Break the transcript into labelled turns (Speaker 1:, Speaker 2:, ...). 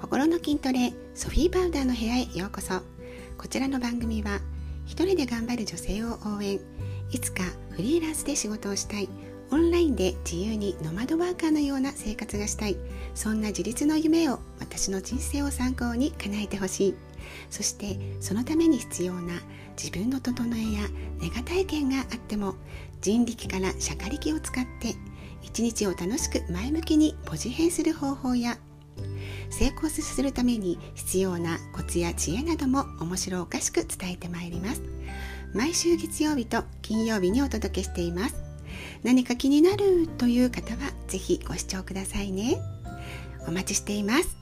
Speaker 1: 心の筋トレソフィーパウダーの部屋へようこそ。こちらの番組は一人で頑張る女性を応援。いつかフリーランスで仕事をしたい。オンラインで自由にノマドワーカーのような生活がしたい。そんな自立の夢を私の人生を参考に叶えてほしい。そしてそのために必要な自分の整えやネガ体験があっても人力から釈迦力を使って一日を楽しく前向きにポジ変する方法や成功するために必要なコツや知恵なども面白おかしく伝えてまいります。毎週月曜日と金曜日にお届けしています。何か気になるという方はぜひご視聴くださいね。お待ちしています。